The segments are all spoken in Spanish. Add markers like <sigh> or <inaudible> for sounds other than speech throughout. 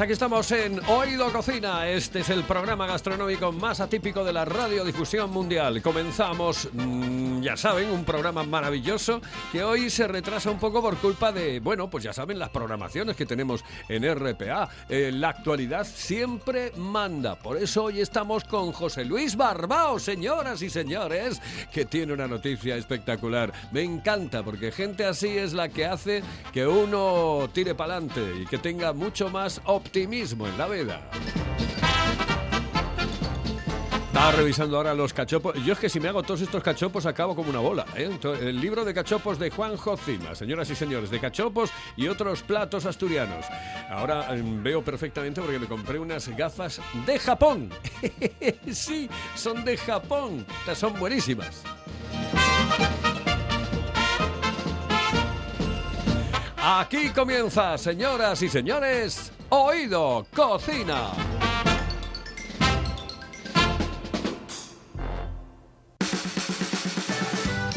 Pues aquí estamos en Oído Cocina. Este es el programa gastronómico más atípico de la radiodifusión mundial. Comenzamos, mm, ya saben, un programa maravilloso que hoy se retrasa un poco por culpa de, bueno, pues ya saben, las programaciones que tenemos en RPA. Eh, la actualidad siempre manda. Por eso hoy estamos con José Luis Barbao, señoras y señores, que tiene una noticia espectacular. Me encanta porque gente así es la que hace que uno tire para adelante y que tenga mucho más optimismo en la vida. Estaba revisando ahora los cachopos. Yo es que si me hago todos estos cachopos acabo como una bola. ¿eh? El libro de cachopos de Juanjo Cima, señoras y señores, de cachopos y otros platos asturianos. Ahora em, veo perfectamente porque me compré unas gafas de Japón. <laughs> sí, son de Japón. Son buenísimas. Aquí comienza, señoras y señores, Oído Cocina.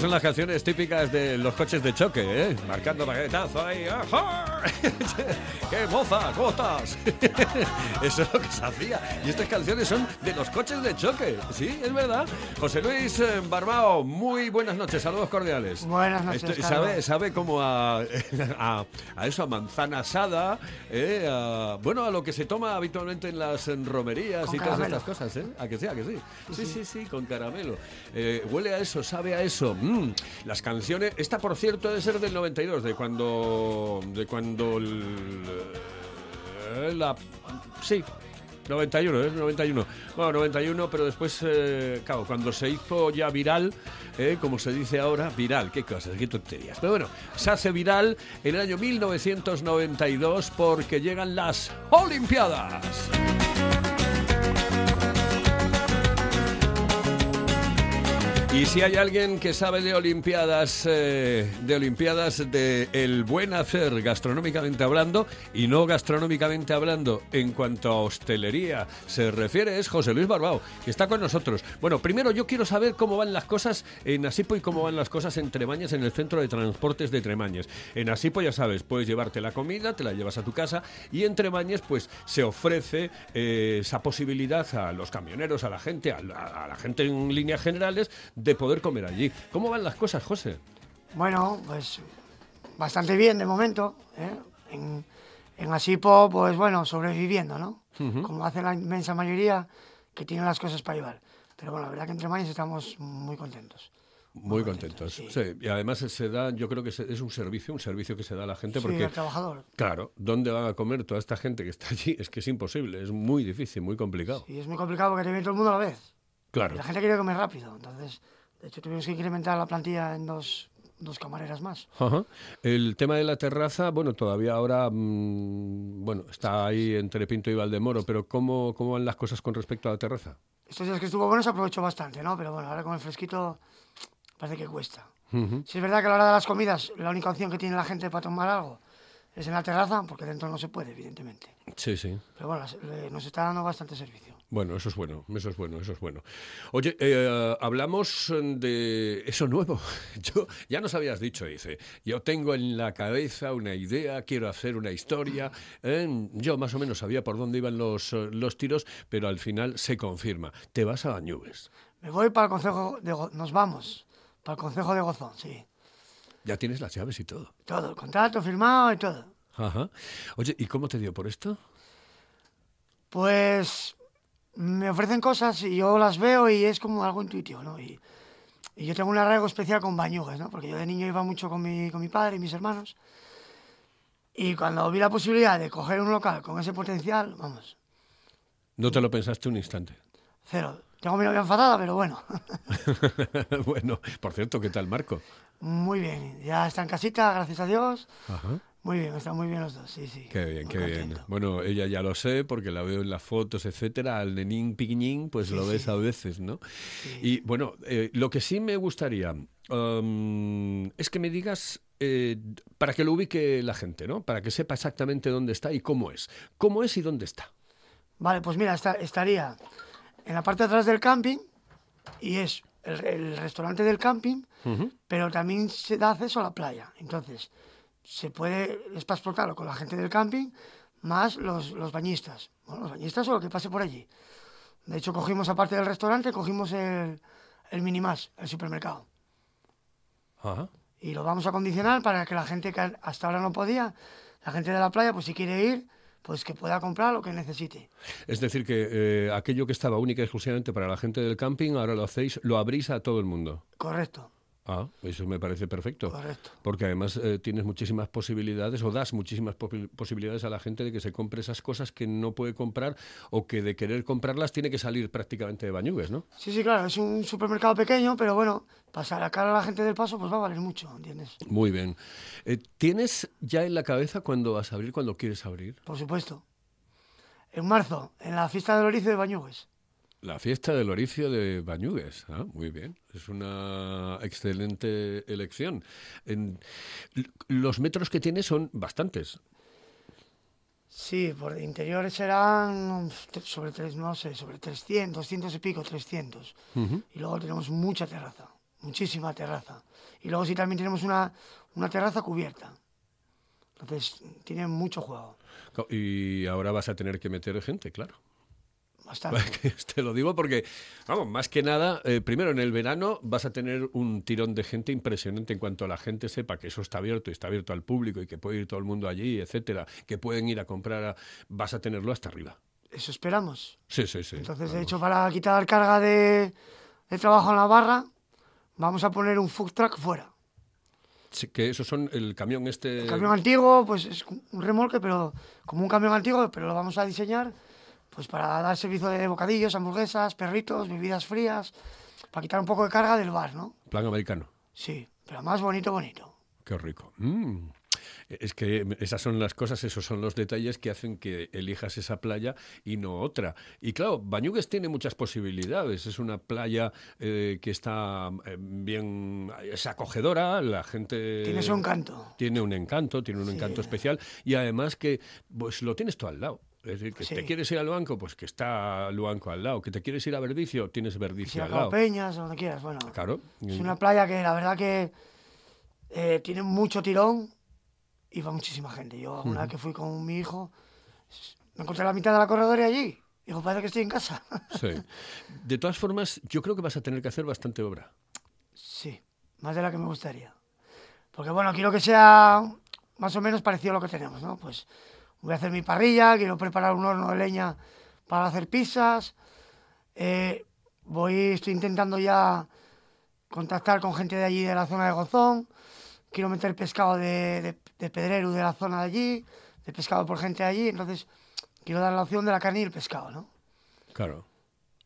Estas son las canciones típicas de los coches de choque, ¿eh? Marcando paquetazo ahí. ¡ajá! <laughs> ¡Qué moza! ¿Cómo estás? <laughs> Eso es lo que se hacía. Y estas canciones son de los coches de choque. Sí, es verdad. José Luis eh, Barbao, muy buenas noches. Saludos cordiales. Buenas noches, Carlos. sabe, sabe como a, <laughs> a, a eso, a manzana asada, ¿eh? a- bueno, a lo que se toma habitualmente en las romerías Con y todas estas cosas, ¿eh? ¿A que sí, a que sí? Sí, sí, sí, con caramelo. Eh, huele a eso, sabe a eso. Mm, Las canciones, esta por cierto debe ser del 92, de cuando, de cuando el- eh, la, sí. 91, es 91. Bueno, 91, pero después, eh, cuando se hizo ya viral, eh, como se dice ahora, viral, qué cosas, qué tonterías. Pero bueno, se hace viral en el año 1992 porque llegan las Olimpiadas. Y si hay alguien que sabe de Olimpiadas, eh, de Olimpiadas de el buen hacer gastronómicamente hablando y no gastronómicamente hablando en cuanto a hostelería se refiere es José Luis Barbao, que está con nosotros. Bueno, primero yo quiero saber cómo van las cosas en Asipo y cómo van las cosas en Tremañas, en el centro de transportes de Tremañas. En Asipo ya sabes, puedes llevarte la comida, te la llevas a tu casa y en Tremañas pues se ofrece eh, esa posibilidad a los camioneros, a la gente, a la, a la gente en líneas generales de poder comer allí. ¿Cómo van las cosas, José? Bueno, pues bastante bien de momento. ¿eh? En, en Asipo, pues bueno, sobreviviendo, ¿no? Como hace la inmensa mayoría que tienen las cosas para llevar. Pero bueno, la verdad que entre mañas estamos muy contentos. Muy contentos. sí. Sí, Y además se da, yo creo que es un servicio, un servicio que se da a la gente Sí, porque, al trabajador. claro, ¿dónde van a comer toda esta gente que está allí? Es que es imposible, es muy difícil, muy complicado. Y es muy complicado porque te viene todo el mundo a la vez. Claro. Y la gente quiere comer rápido. Entonces, de hecho, tuvimos que incrementar la plantilla en dos dos camareras más. Ajá. El tema de la terraza, bueno, todavía ahora, mm, bueno, está ahí entre Pinto y Valdemoro, pero ¿cómo, ¿cómo van las cosas con respecto a la terraza? Estos días que estuvo bueno se aprovechó bastante, ¿no? Pero bueno, ahora con el fresquito parece que cuesta. Si es verdad que a la hora de las comidas la única opción que tiene la gente para tomar algo es en la terraza, porque dentro no se puede, evidentemente. Sí, sí. Pero bueno, nos está dando bastante servicio. Bueno, eso es bueno, eso es bueno, eso es bueno. Oye, eh, hablamos de eso nuevo. <laughs> Yo ya nos habías dicho, dice, yo tengo en la cabeza una idea, quiero hacer una historia. ¿eh? yo más o menos sabía por dónde iban los, los tiros, pero al final se confirma. Te vas a Bañuves. Me voy para el Consejo de... Nos vamos para el Consejo de Gozón, sí. Ya tienes las llaves y todo. Todo, contrato firmado y todo. Ajá. Oye, ¿y cómo te dio por esto? Pues me ofrecen cosas y yo las veo y es como algo intuitivo, ¿no? Y, yo tengo un arraigo especial con Bañugas, ¿no? Porque yo de niño iba mucho con mi, con mi padre y mis hermanos. Y cuando vi la posibilidad de coger un local con ese potencial, vamos. ¿No te lo pensaste un instante? Cero. Tengo mi novia enfadada, pero bueno. <laughs> bueno, por cierto, ¿qué tal Marco? Muy bien, ya está en casita, gracias a Dios. Muy bien, están muy bien los dos, sí, sí. Qué bien, qué bien. Bueno, ella ya lo sé porque la veo en las fotos, etcétera. Al nenín piquiñín, pues lo ves a veces, ¿no? Y bueno, eh, lo que sí me gustaría um, es que me digas eh, para que lo ubique la gente, ¿no? Para que sepa exactamente dónde está y cómo es. ¿Cómo es y dónde está? Vale, pues mira, estaría en la parte de atrás del camping y es el, restaurante del camping, pero también se da acceso a la playa. Entonces, se puede, es para explotarlo con la gente del camping, más los, los bañistas. Bueno, los bañistas o lo que pase por allí. De hecho, cogimos, aparte del restaurante, cogimos el, el Minimas, el supermercado. Y lo vamos a condicionar para que la gente que hasta ahora no podía, la gente de la playa, pues si quiere ir, pues que pueda comprar lo que necesite. Es decir, que eh, aquello que estaba única y exclusivamente para la gente del camping, ahora lo hacéis, lo abrís a todo el mundo. Correcto. Ah, eso me parece perfecto. Correcto. Porque además eh, tienes muchísimas posibilidades o das muchísimas posibilidades a la gente de que se compre esas cosas que no puede comprar o que de querer comprarlas tiene que salir prácticamente de bañugues, ¿no? Sí, sí, claro. Es un supermercado pequeño, pero bueno, pasar a cara a la gente del paso pues va a valer mucho, ¿entiendes? Muy bien. Eh, ¿Tienes ya en la cabeza cuándo vas a abrir, cuándo quieres abrir? Por supuesto. En marzo, en la fiesta del oricio de Bañugues. La fiesta del oricio de Bañugues, ah, muy bien, es una excelente elección. los metros que tiene son bastantes. Sí, por interior serán sobre tres, no sé, sobre 300, 200 y pico, 300. Y luego tenemos mucha terraza, muchísima terraza. Y luego sí también tenemos una, una terraza cubierta. Entonces tiene mucho juego. Y ahora vas a tener que meter gente, claro. Bastante. <laughs> Te lo digo porque, vamos, más que nada, eh, primero en el verano vas a tener un tirón de gente impresionante en cuanto a la gente sepa que eso está abierto y está abierto al público y que puede ir todo el mundo allí, etcétera, que pueden ir a comprar, vas a tenerlo hasta arriba. Eso esperamos. Sí, sí, sí. Entonces, de hecho, para quitar carga de, de trabajo en la barra, vamos a poner un food truck fuera. Sí, que esos son el camión este... El camión antiguo, pues es un remolque, pero como un camión antiguo, pero lo vamos a diseñar pues para dar servicio de bocadillos, hamburguesas, perritos, bebidas frías, para quitar un poco de carga del bar, ¿no? Plan americano. Sí, pero más bonito, bonito. Qué rico. Mm. Es que esas son las cosas, esos son los detalles que hacen que elijas esa playa y no otra. Y claro, Bañugues tiene muchas posibilidades. Es una playa eh, que está eh, bien, es acogedora, la gente... Tiene su encanto. Tiene un encanto, tiene un encanto especial y además que pues lo tienes tú al lado. Es decir, que te quieres ir al banco, pues que está el banco al lado. Que te quieres ir a Verdicio, tienes Verdicio al lado. Peñas, donde quieras, bueno. Claro. Es una playa que la verdad que eh, tiene mucho tirón y va muchísima gente. Yo una vez que fui con mi hijo, me encontré la mitad de la corredora allí. Digo, parece que estoy en casa. <laughs> Sí. De todas formas, yo creo que vas a tener que hacer bastante obra. Sí, más de la que me gustaría. Porque bueno, quiero que sea más o menos parecido a lo que tenemos, ¿no? Pues voy a hacer mi parrilla, quiero preparar un horno de leña para hacer pizzas. Eh, voy, estoy intentando ya contactar con gente de allí de la zona de Gozón. Quiero meter pescado de, de, pedrero de la zona de allí, de pescado por gente de allí. Entonces, quiero dar la opción de la carne y el pescado, ¿no? Claro.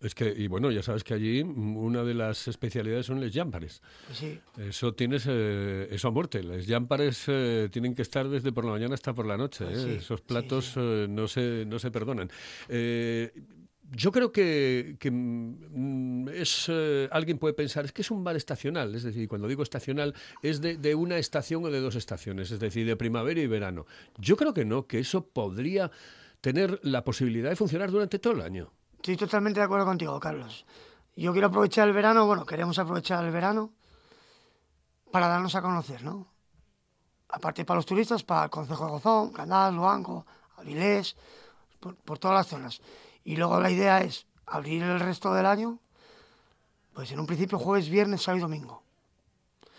Es que, y bueno, ya sabes que allí una de las especialidades son los jámpares. Pues sí. Eso tienes, eh, eso a muerte. Los jámpares eh, tienen que estar desde por la mañana hasta por la noche. Pues ¿eh? sí, Esos platos sí. eh, no, se, no se perdonan. Eh, yo creo que, que, mm, es eh, alguien puede pensar es que es un bar estacional, es decir, cuando digo estacional es de, de una estación o de dos estaciones, es decir, de primavera y verano. Yo creo que no, que eso podría tener la posibilidad de funcionar durante todo el año. Estoy totalmente de acuerdo contigo, Carlos. Yo quiero aprovechar el verano, bueno, queremos aprovechar el verano para darnos a conocer, ¿no? Aparte para los turistas, para el Concejo de Gozón, Canal, Luanco, Avilés, por, por todas las zonas. Y luego la idea es abrir el resto del año, pues en un principio jueves, viernes, sábado y domingo.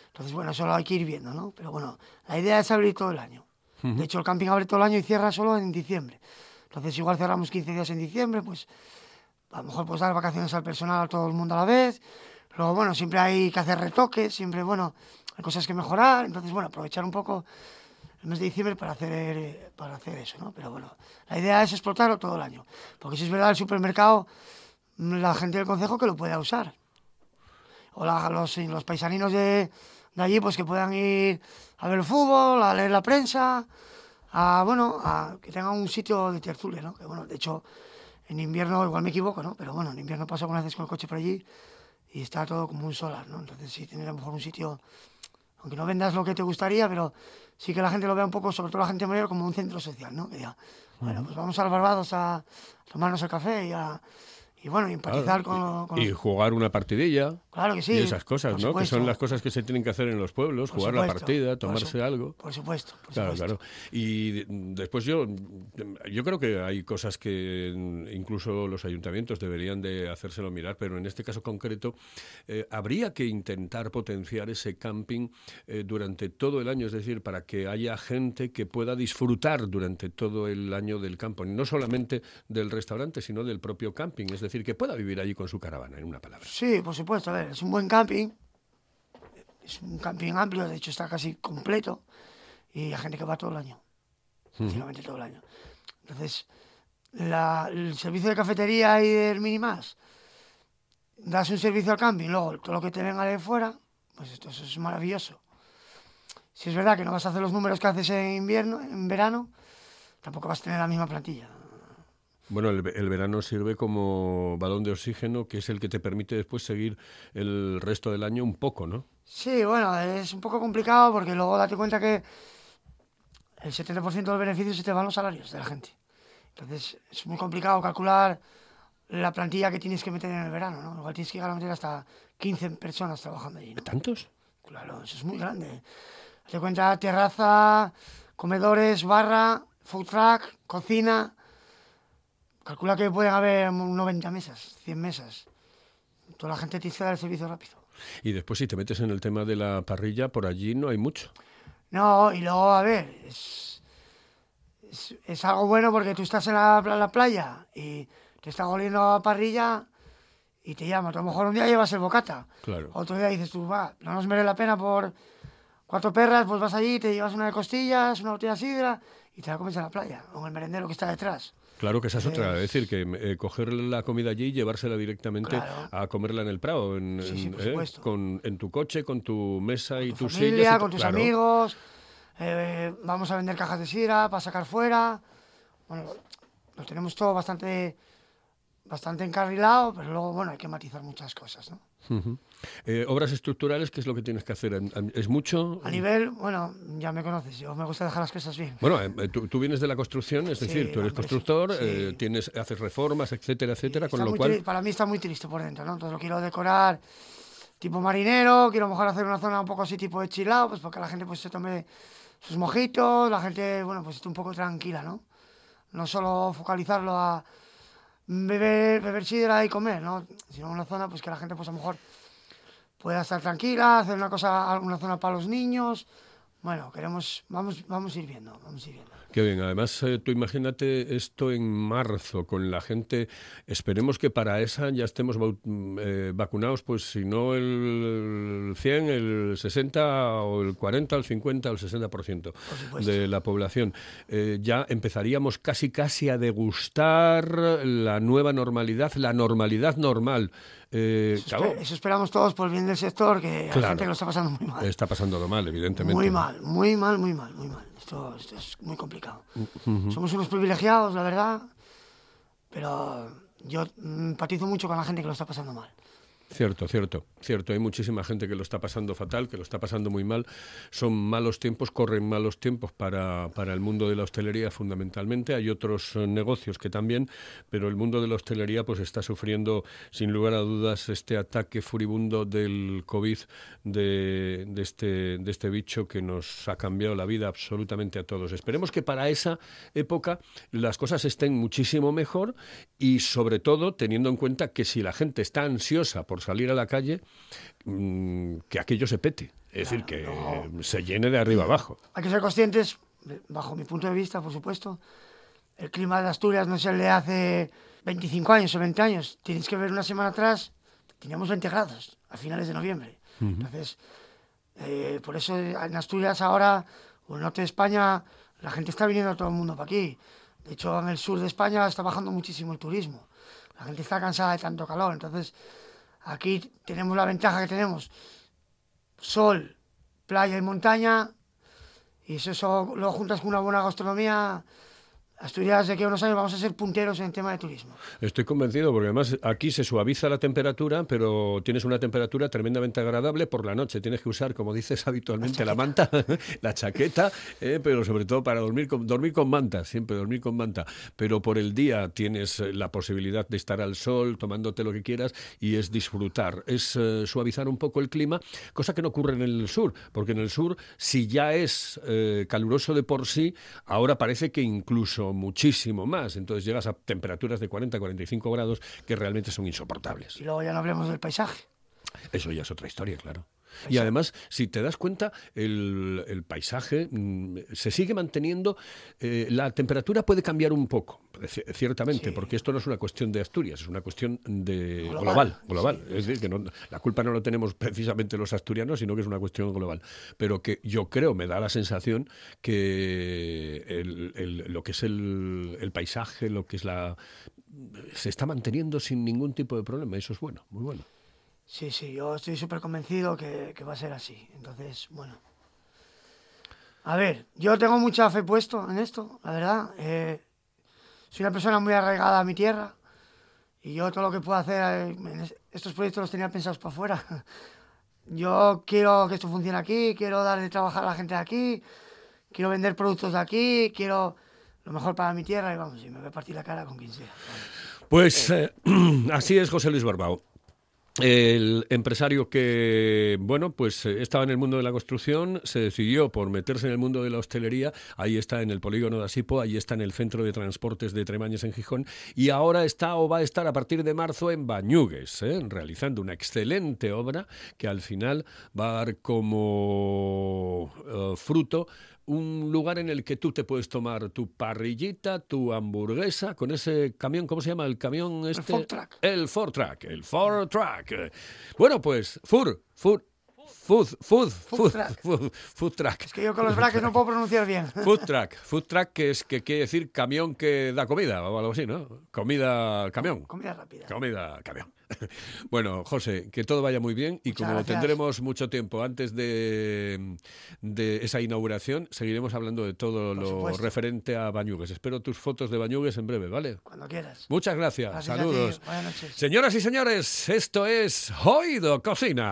Entonces, bueno, eso lo hay que ir viendo, ¿no? Pero bueno, la idea es abrir todo el año. De hecho, el camping abre todo el año y cierra solo en diciembre. Entonces, igual cerramos 15 días en diciembre, pues a lo mejor pues dar vacaciones al personal a todo el mundo a la vez. Luego, bueno, siempre hay que hacer retoques, siempre, bueno, hay cosas que mejorar. Entonces, bueno, aprovechar un poco el mes de diciembre para hacer, eh, para hacer eso, ¿no? Pero bueno, la idea es explotarlo todo el año. Porque si es verdad, el supermercado, mm, la gente del concejo que lo pueda usar. O la- los, los paisaninos de, de allí, pues que puedan ir a ver el fútbol, a leer la prensa, a, bueno, a que tengan un sitio de tertulia, ¿no? Que bueno, de hecho, en invierno, igual me equivoco, ¿no? Pero bueno, en invierno paso algunas veces con el coche por allí y está todo como un solar, ¿no? Entonces sí, tener a lo mejor un sitio, aunque no vendas lo que te gustaría, pero sí que la gente lo vea un poco, sobre todo la gente mayor, como un centro social, ¿no? Que diga, bueno, pues vamos a los Barbados a tomarnos el café y a... Y bueno, empatizar con, con y los- jugar una partidilla. Claro que sí. Y esas cosas, ¿no? Que son las cosas que se tienen que hacer en los pueblos, Por jugar la partida, tomarse algo. Por supuesto, por Claro, supuesto. claro. Y después yo, yo creo que hay cosas que incluso los ayuntamientos deberían de hacérselo mirar, pero en este caso concreto eh, habría que intentar potenciar ese camping eh, durante todo el año, es decir, para que haya gente que pueda disfrutar durante todo el año del campo, no solamente del restaurante, sino del propio camping, es decir, que pueda vivir allí con su caravana, en una palabra. Sí, por supuesto. A ver, es un buen camping. Es un camping amplio, de hecho está casi completo. Y hay gente que va todo el año. Prácticamente todo el año. Entonces, la- el servicio de cafetería y del minimás, das un servicio al camping, luego todo lo que te venga de fuera, pues esto eso es maravilloso. Si es verdad que no vas a hacer los números que haces en invierno, en verano, tampoco vas a tener la misma plantilla. Bueno, el, ve- el verano sirve como balón de oxígeno, que es el que te permite después seguir el resto del año un poco, ¿no? Sí, bueno, es un poco complicado porque luego date cuenta que el 70% del beneficio se te van los salarios de la gente. Entonces es muy complicado calcular la plantilla que tienes que meter en el verano, ¿no? Igual tienes que llegar a meter hasta 15 personas trabajando allí, ¿no? ¿Tantos? Claro, eso es muy grande. Date cuenta, terraza, comedores, barra, food truck, cocina. Calcula que pueden haber 90 mesas, 100 mesas. Toda la gente tiene que dar el servicio rápido. Y después si te metes en el tema de la parrilla, por allí no hay mucho. No, y luego, a ver, es, es, es algo bueno porque tú estás en la, pla- la playa y te está oliendo a parrilla y te llaman. A lo mejor un día llevas el bocata. Claro. Otro día dices tú, va, no nos merece la pena por cuatro perras, pues vas allí, te llevas una de costillas, una botella de sidra y te la comes en la playa, o en el merendero que está detrás. Claro que esa es otra, es decir, que eh, coger la comida allí y llevársela directamente Claro. a comerla en el Prado, en, Sí, sí, en, eh, con, en tu coche, con tu mesa y tu tus familia, sillas. y con tus claro. amigos, eh, vamos a vender cajas de sidra para sacar fuera. Bueno, lo tenemos todo bastante, bastante encarrilado, pero luego, bueno, hay que matizar muchas cosas, ¿no? Eh, obras estructurales, ¿qué es lo que tienes que hacer? ¿En- en- ¿Es mucho? A nivel, bueno, ya me conoces, yo me gusta dejar las cosas bien. Bueno, eh, eh, tú, tú vienes de la construcción, es Sí, decir, tú eres constructor, sí. eh, tienes, haces reformas, etcétera, etcétera, con lo cual... Para mí está muy triste por dentro, ¿no? Entonces lo quiero decorar tipo marinero, quiero a lo mejor hacer una zona un poco así tipo de chilao, pues porque la gente pues se tome sus mojitos, la gente, bueno, pues esté un poco tranquila, ¿no? No solo focalizarlo a beber, beber sidra y comer, ¿no? Sino una zona pues que la gente pues a lo mejor pueda estar tranquila, hacer una cosa, alguna zona para los niños. Bueno, queremos, vamos, vamos a ir viendo, vamos a ir viendo. Qué bien, además eh, tú imagínate esto en marzo con la gente, esperemos que para esa ya estemos mm, eh, vacunados, pues si no el 100, el 60 o el 40, el 50 o el 60% de la población. Eh, ya empezaríamos casi casi a degustar la nueva normalidad, la normalidad normal. Eh, eso, esperamos todos por el bien del sector, que hay gente que lo está pasando muy mal. Está pasándolo mal, evidentemente. Muy mal, muy mal, muy mal, muy mal. Esto, es muy complicado. Somos unos privilegiados, la verdad, pero yo empatizo mucho con la gente que lo está pasando mal. Cierto, cierto, cierto. Hay muchísima gente que lo está pasando fatal, que lo está pasando muy mal. Son malos tiempos, corren malos tiempos para, para el mundo de la hostelería fundamentalmente. Hay otros eh, negocios que también, pero el mundo de la hostelería pues está sufriendo sin lugar a dudas este ataque furibundo del COVID, de, de, este, de este bicho que nos ha cambiado la vida absolutamente a todos. Esperemos que para esa época las cosas estén muchísimo mejor y sobre todo teniendo en cuenta que si la gente está ansiosa por salir a la calle, mm, que aquello se pete. Es decir, que se llene de arriba abajo. Hay que ser conscientes, bajo mi punto de vista, por supuesto, el clima de Asturias no es el de hace 25 años o 20 años. Tienes que ver una semana atrás, teníamos 20 grados a finales de noviembre. Entonces, eh, por eso en Asturias ahora, o en el norte de España, la gente está viniendo todo el mundo para aquí. De hecho, en el sur de España está bajando muchísimo el turismo. La gente está cansada de tanto calor. Entonces, Aquí tenemos la ventaja que tenemos. Sol, playa y montaña, y eso lo juntas con una buena gastronomía, Asturias de que unos años vamos a ser punteros en tema de turismo. Estoy convencido porque además aquí se suaviza la temperatura, pero tienes una temperatura tremendamente agradable por la noche. Tienes que usar, como dices habitualmente, la, manta, <laughs> la chaqueta, eh, pero sobre todo para dormir con, dormir con manta, siempre dormir con manta. Pero por el día tienes eh, la posibilidad de estar al sol, tomándote lo que quieras y es disfrutar, es eh, suavizar un poco el clima, cosa que no ocurre en el sur, porque en el sur, si ya es caluroso de por sí, ahora parece que incluso muchísimo más. Entonces llegas a temperaturas de 40, 45 grados que realmente son insoportables. Y luego ya no hablemos del paisaje. Eso ya es otra historia, claro. Y además, si te das cuenta, el, paisaje mm, se sigue manteniendo, eh, la temperatura puede cambiar un poco, ciertamente, porque esto no es una cuestión de Asturias, es una cuestión de global. global, Es decir, que la culpa no lo tenemos <laughs> precisamente los asturianos, sino que es una cuestión global. Pero que yo creo, me da la sensación que lo que es el paisaje, lo que es la... se está manteniendo sin ningún tipo de problema, eso es bueno, muy bueno. Sí, sí, yo estoy súper convencido que, va a ser así. Entonces, bueno. A ver, yo tengo mucha fe puesto en esto, la verdad. Eh, soy una persona muy arraigada a mi tierra y yo todo lo que puedo hacer, en estos proyectos los tenía pensados para afuera. <laughs> Yo quiero que esto funcione aquí, quiero dar de trabajar a la gente de aquí, quiero vender productos de aquí, quiero lo mejor para mi tierra y vamos, y me voy a partir la cara con quien sea. Pues eh, <clears throat> así es José Luis Barbao. El empresario que, bueno, pues eh, estaba en el mundo de la construcción, se decidió por meterse en el mundo de la hostelería, ahí está en el polígono de Asipo, ahí está en el centro de transportes de Tremañes en Gijón, y ahora está o va a estar a partir de marzo en Bañugues, ¿eh? realizando una excelente obra que al final va a dar como eh, fruto un lugar en el que tú te puedes tomar tu parrillita, tu hamburguesa con ese camión, ¿cómo se llama el camión este? El Ford Track. El Ford Track, el Ford Track. Bueno, pues Fur, Fur, Food, food, food, food, food, track. Es que yo con los brackets no puedo pronunciar bien. <laughs> Food track, food track que es que quiere decir camión que da comida o algo así, ¿no? Comida, camión. Comida rápida. Comida, camión. <laughs> Bueno, José, que todo vaya muy bien y como tendremos mucho tiempo antes de, de, esa inauguración, seguiremos hablando de todo lo referente a Bañugues. Espero tus fotos de Bañugues en breve, ¿vale? Cuando quieras. Muchas gracias. Saludos. Buenas noches. Señoras y señores, esto es Oído Cocina.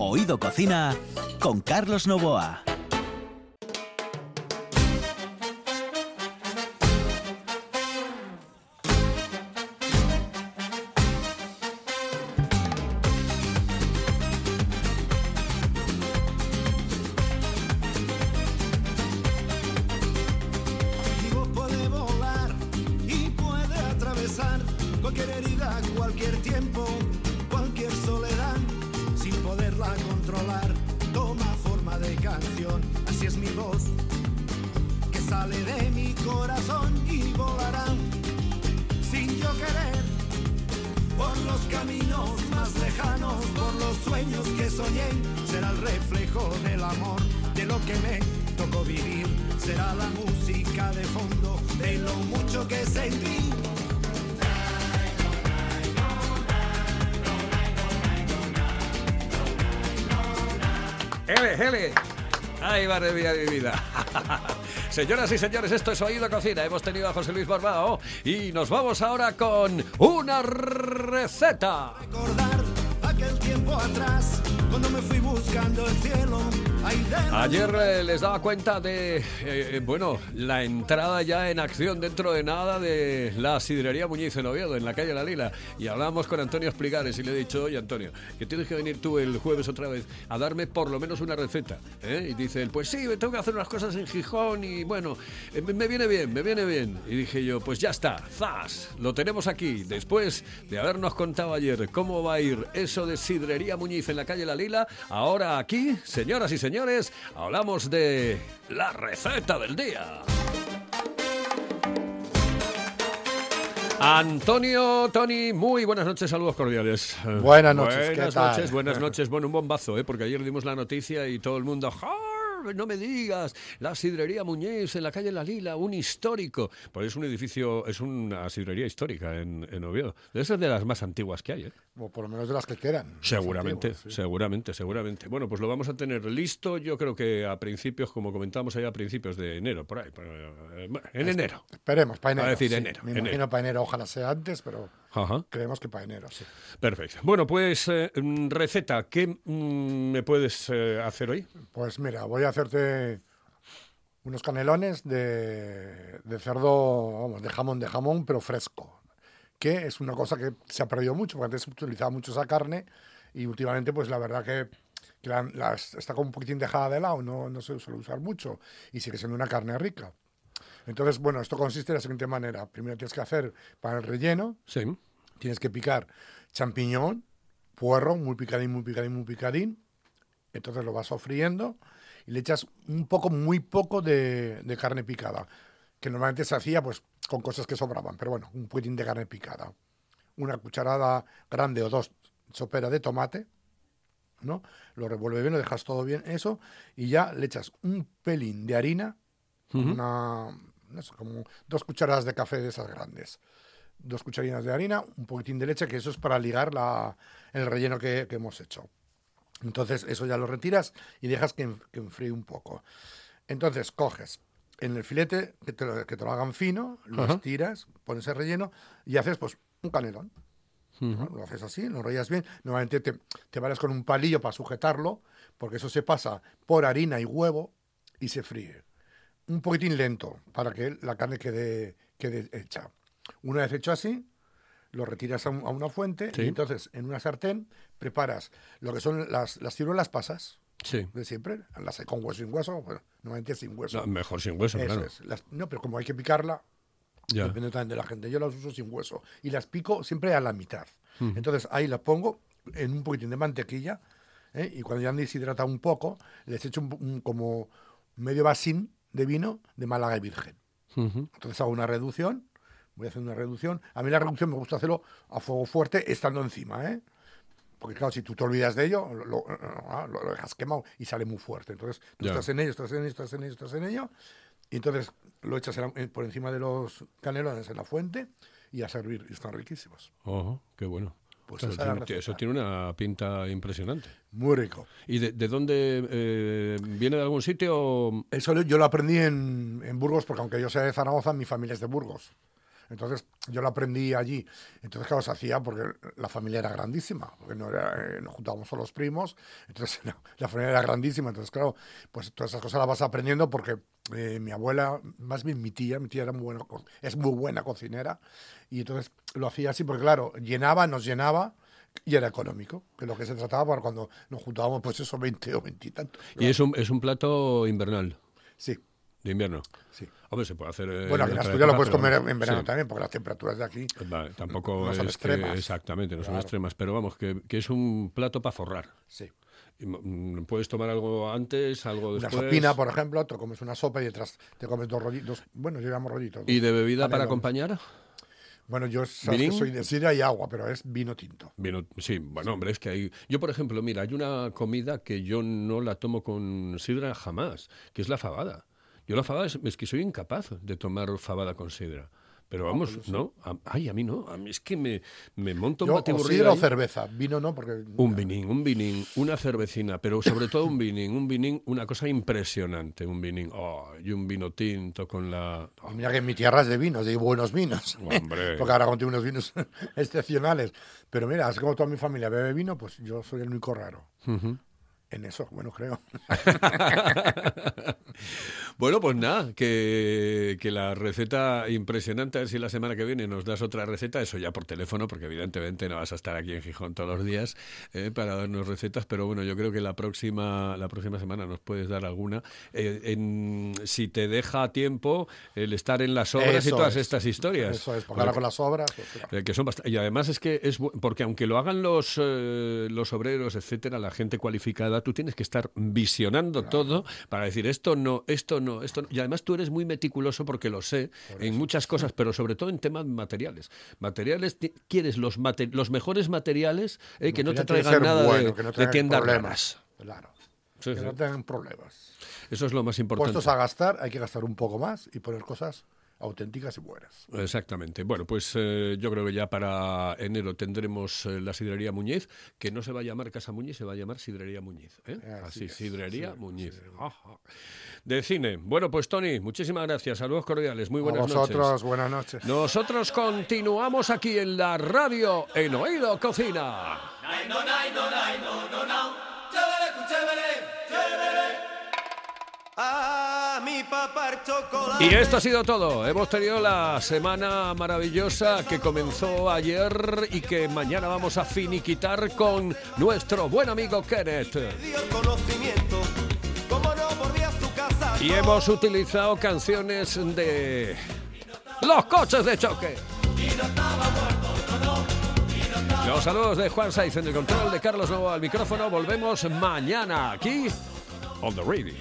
Oído Cocina con Carlos Novoa. Cualquier herida, cualquier tiempo, sale de mi corazón y volará sin yo querer. Por los caminos más lejanos, por los sueños que soñé, será el reflejo del amor, de lo que me tocó vivir. Será la música de fondo, de lo mucho que sentí. ¡Hele, hele! ¡Ay, madre mía de mi vida! <laughs> Señoras y señores, esto es Oído Cocina. Hemos tenido a José Luis Barbao y nos vamos ahora con una receta. Recordar aquel tiempo atrás, cuando me fui buscando el cielo. Ayer eh, les daba cuenta de, eh, eh, bueno, la entrada ya en acción dentro de nada de la sidrería Muñiz en Oviedo, en la calle La Lila. Y hablábamos con Antonio Espligares y le he dicho, oye Antonio, que tienes que venir tú el jueves otra vez a darme por lo menos una receta. Y dice él, pues sí, tengo que hacer unas cosas en Gijón y bueno, me- me viene bien, me viene bien. Y dije yo, pues ya está, ¡zas! Lo tenemos aquí. Después de habernos contado ayer cómo va a ir eso de sidrería Muñiz en la calle La Lila, ahora aquí, señoras y señores, hablamos de la receta del día. Antonio, Tony, muy buenas noches, saludos cordiales. Buenas noches, ¿qué Buenas tal? noches, buenas noches. Bueno, un bombazo, ¿eh? porque ayer dimos la noticia y todo el mundo... ¡Ja! No me digas, la sidrería Muñiz en la calle La Lila, un histórico. Pues es un edificio, es una sidrería histórica en, en Oviedo. Debe ser de las más antiguas que hay, ¿eh? O por lo menos de las que quedan. Seguramente, sí. seguramente, seguramente. Bueno, pues lo vamos a tener listo, yo creo que a principios, como comentamos allá, a principios de enero, por ahí. por, eh, en enero. Esperemos, para enero. A decir sí. enero, Me enero. imagino para enero, ojalá sea antes, pero Ajá. creemos que para enero, sí. Perfecto. Bueno, pues eh, mm, receta, ¿qué mm, me puedes eh, hacer hoy? Pues mira, voy a hacerte unos canelones de, de cerdo, vamos, de jamón, de jamón, pero fresco. Que es una cosa que se ha perdido mucho, porque antes se utilizaba mucho esa carne y últimamente, pues la verdad que, que la- la- está como un poquitín dejada de lado, no, no se suele usar mucho y sigue siendo una carne rica. Entonces, bueno, esto consiste de la siguiente manera. Primero tienes que hacer para el relleno, Sí. tienes que picar champiñón, puerro, muy picadín, muy picadín, muy picadín. Entonces lo vas sofriendo y le echas un poco, muy poco de, de carne picada, que normalmente se hacía pues con cosas que sobraban, pero bueno, un poquitín de carne picada. Una cucharada grande o dos sopera de tomate, ¿no? Lo revuelve bien, lo dejas todo bien, eso, y ya le echas un pelín de harina, una, sé, como dos cucharadas de café de esas grandes dos cucharinas de harina, un poquitín de leche, que eso es para ligar la, el relleno que, que hemos hecho. Entonces, eso ya lo retiras y dejas que, en- que enfríe un poco. Entonces, coges en el filete, que te lo, que te lo hagan fino, lo estiras, pones el relleno y haces pues un canelón. ¿no? Lo haces así, lo enrollas bien. Normalmente te, te vales con un palillo para sujetarlo, porque eso se pasa por harina y huevo y se fríe. Un poquitín lento para que la carne quede, quede hecha. Una vez hecho así, lo retiras a, un- a una fuente Sí. y entonces en una sartén preparas lo que son las, las ciruelas pasas. Sí. de siempre. Las con hueso sin hueso, bueno, normalmente sin hueso. No, mejor sin hueso, Eso claro. es. Las- no, pero como hay que picarla, Ya. depende también de la gente. Yo las uso sin hueso y las pico siempre a la mitad. Ujú. Entonces ahí las pongo en un poquitín de mantequilla ¿eh? y cuando ya han deshidratado un poco, les echo un, un- como medio vasín de vino de Málaga y Virgen. Entonces hago una reducción, voy a hacer una reducción. A mí la reducción me gusta hacerlo a fuego fuerte estando encima, ¿eh? Porque claro, si tú te olvidas de ello, lo, lo- lo- lo dejas quemado y sale muy fuerte. Entonces tú estás en ello, estás en ello, estás en ello, estás en ello. Y entonces lo echas en la- por encima de los canelones en la fuente y a servir. Y están riquísimos. Ojo, qué bueno. Pues Eso tiene, eso tiene una pinta impresionante. Muy rico. ¿Y de, de dónde eh, viene de algún sitio? Eso yo lo aprendí en, en Burgos, porque aunque yo sea de Zaragoza, mi familia es de Burgos. Entonces yo lo aprendí allí. Entonces, claro, se hacía porque la familia era grandísima, porque no era, eh, nos juntábamos solo los primos, entonces <laughs> la, la familia era grandísima. Entonces, claro, pues todas esas cosas las vas aprendiendo porque eh, mi abuela, más bien mi tía, mi tía era muy buena, es muy buena cocinera, y entonces lo hacía así porque, claro, llenaba, nos llenaba. Y era económico, que lo que se trataba para cuando nos juntábamos, pues eso, 20 o 20 y tanto. Y es un, es un plato invernal. Sí. De invierno. Sí. Hombre, se puede hacer. eh, Bueno, en aquí en Asturias lo puedes comer en verano sí. también, porque las temperaturas de aquí Vale, tampoco no son es que- extremas. exactamente, no son extremas, pero vamos, que, que es un plato para forrar. Sí. Mm, Puedes tomar algo antes, algo Una después. sopina, por ejemplo, te comes una sopa y detrás te comes dos rollitos. Bueno, yo llamo rollitos. ¿Y de bebida para acompañar? Bueno, yo soy de sidra y agua, pero es vino tinto. Vino, sí, bueno, hombre, es que hay... Yo, por ejemplo, mira, hay una comida que yo no la tomo con sidra jamás, que es la fabada. Yo la fabada es, es que soy incapaz de tomar fabada con sidra. Pero vamos, ¿no? A- ay, a mí no. A mí es que me, me monto un batiburrillo cerveza. Vino no, porque... Un vinín, un vinín, una cervecina, pero sobre todo un vinín, un vinín, una cosa impresionante, un vinín, oh, y un vino tinto con la... oh, Mira que en mi tierra es de vinos, de buenos vinos. Hombre. <laughs> porque ahora contigo unos vinos <laughs> excepcionales. Pero mira, es como toda mi familia bebe vino, pues yo soy el único raro. Ujú. En eso, bueno, creo. <laughs> Bueno, pues nada, que, que la receta impresionante, a ver si la semana que viene nos das otra receta, eso ya por teléfono, porque evidentemente no vas a estar aquí en Gijón todos los días eh, para darnos recetas, pero bueno, yo creo que la próxima, la próxima semana nos puedes dar alguna. Eh, en- si te deja tiempo el estar en las obras y todas es. estas historias. Eso es, porque ahora con las obras... pues. Eh, que son y además es que es porque aunque lo hagan los los obreros etcétera la gente cualificada tú tienes que estar visionando todo para decir esto no esto no esto no. y además tú eres muy meticuloso porque lo sé en muchas cosas pero sobre todo en temas materiales materiales quieres los mate- los mejores materiales eh, que no te traigan nada bueno, de, no de tiendas raras Claro. Sí, que sí. no tengan problemas. eso es lo más importante Puestos a gastar, hay que gastar un poco más y poner cosas auténticas y buenas. Exactamente. Bueno, pues eh, yo creo que ya para enero tendremos eh, la sidrería Muñiz, que no se va a llamar Casa Muñiz, se va a llamar Sidrería Muñiz. ¿eh? Así Así, es, Sidrería sí, Muñiz. De cine. Bueno, pues Tony, muchísimas gracias. Saludos cordiales. Muy buenas a vosotros, noches. buenas noches. Nosotros continuamos aquí en la radio en Oído Cocina. Y esto ha sido todo. Hemos tenido la semana maravillosa que comenzó ayer y que mañana vamos a finiquitar con nuestro buen amigo Kenneth. Y hemos utilizado canciones de los coches de choque. Los saludos de Juan Saiz en el control de Carlos Novo al micrófono. Volvemos mañana aquí on the radio.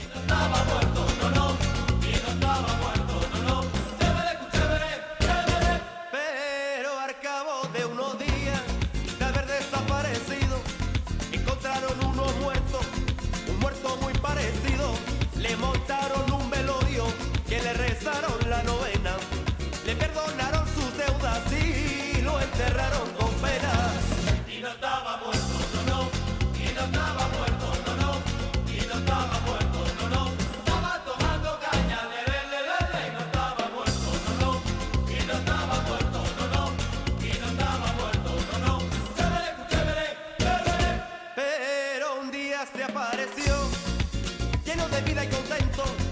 Vida